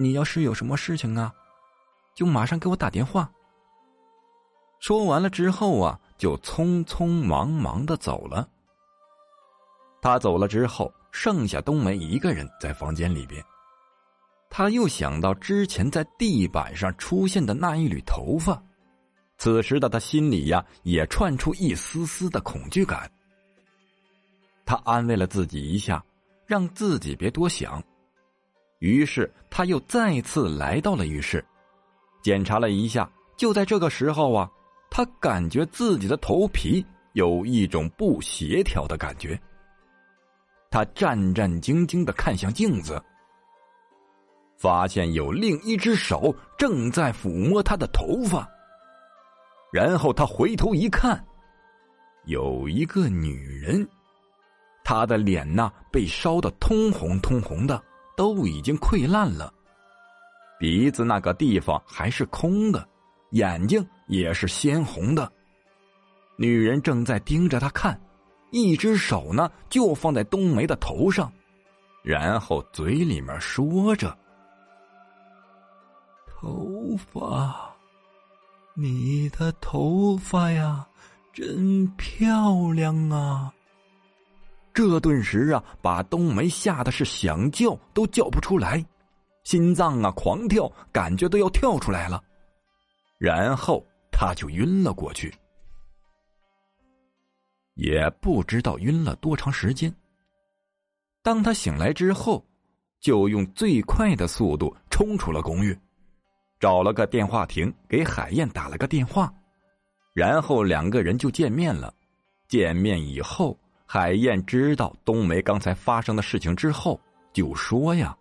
你要是有什么事情啊，就马上给我打电话。”说完了之后啊，就匆匆忙忙的走了。他走了之后，剩下冬梅一个人在房间里边。他又想到之前在地板上出现的那一缕头发，此时的他心里呀，也窜出一丝丝的恐惧感。他安慰了自己一下，让自己别多想。于是他又再次来到了浴室，检查了一下。就在这个时候啊。他感觉自己的头皮有一种不协调的感觉。他战战兢兢的看向镜子，发现有另一只手正在抚摸他的头发。然后他回头一看，有一个女人，她的脸呐被烧得通红通红的，都已经溃烂了，鼻子那个地方还是空的。眼睛也是鲜红的，女人正在盯着他看，一只手呢就放在冬梅的头上，然后嘴里面说着：“头发，你的头发呀，真漂亮啊！”这顿时啊，把冬梅吓得是想叫都叫不出来，心脏啊狂跳，感觉都要跳出来了。然后他就晕了过去，也不知道晕了多长时间。当他醒来之后，就用最快的速度冲出了公寓，找了个电话亭给海燕打了个电话，然后两个人就见面了。见面以后，海燕知道冬梅刚才发生的事情之后，就说呀。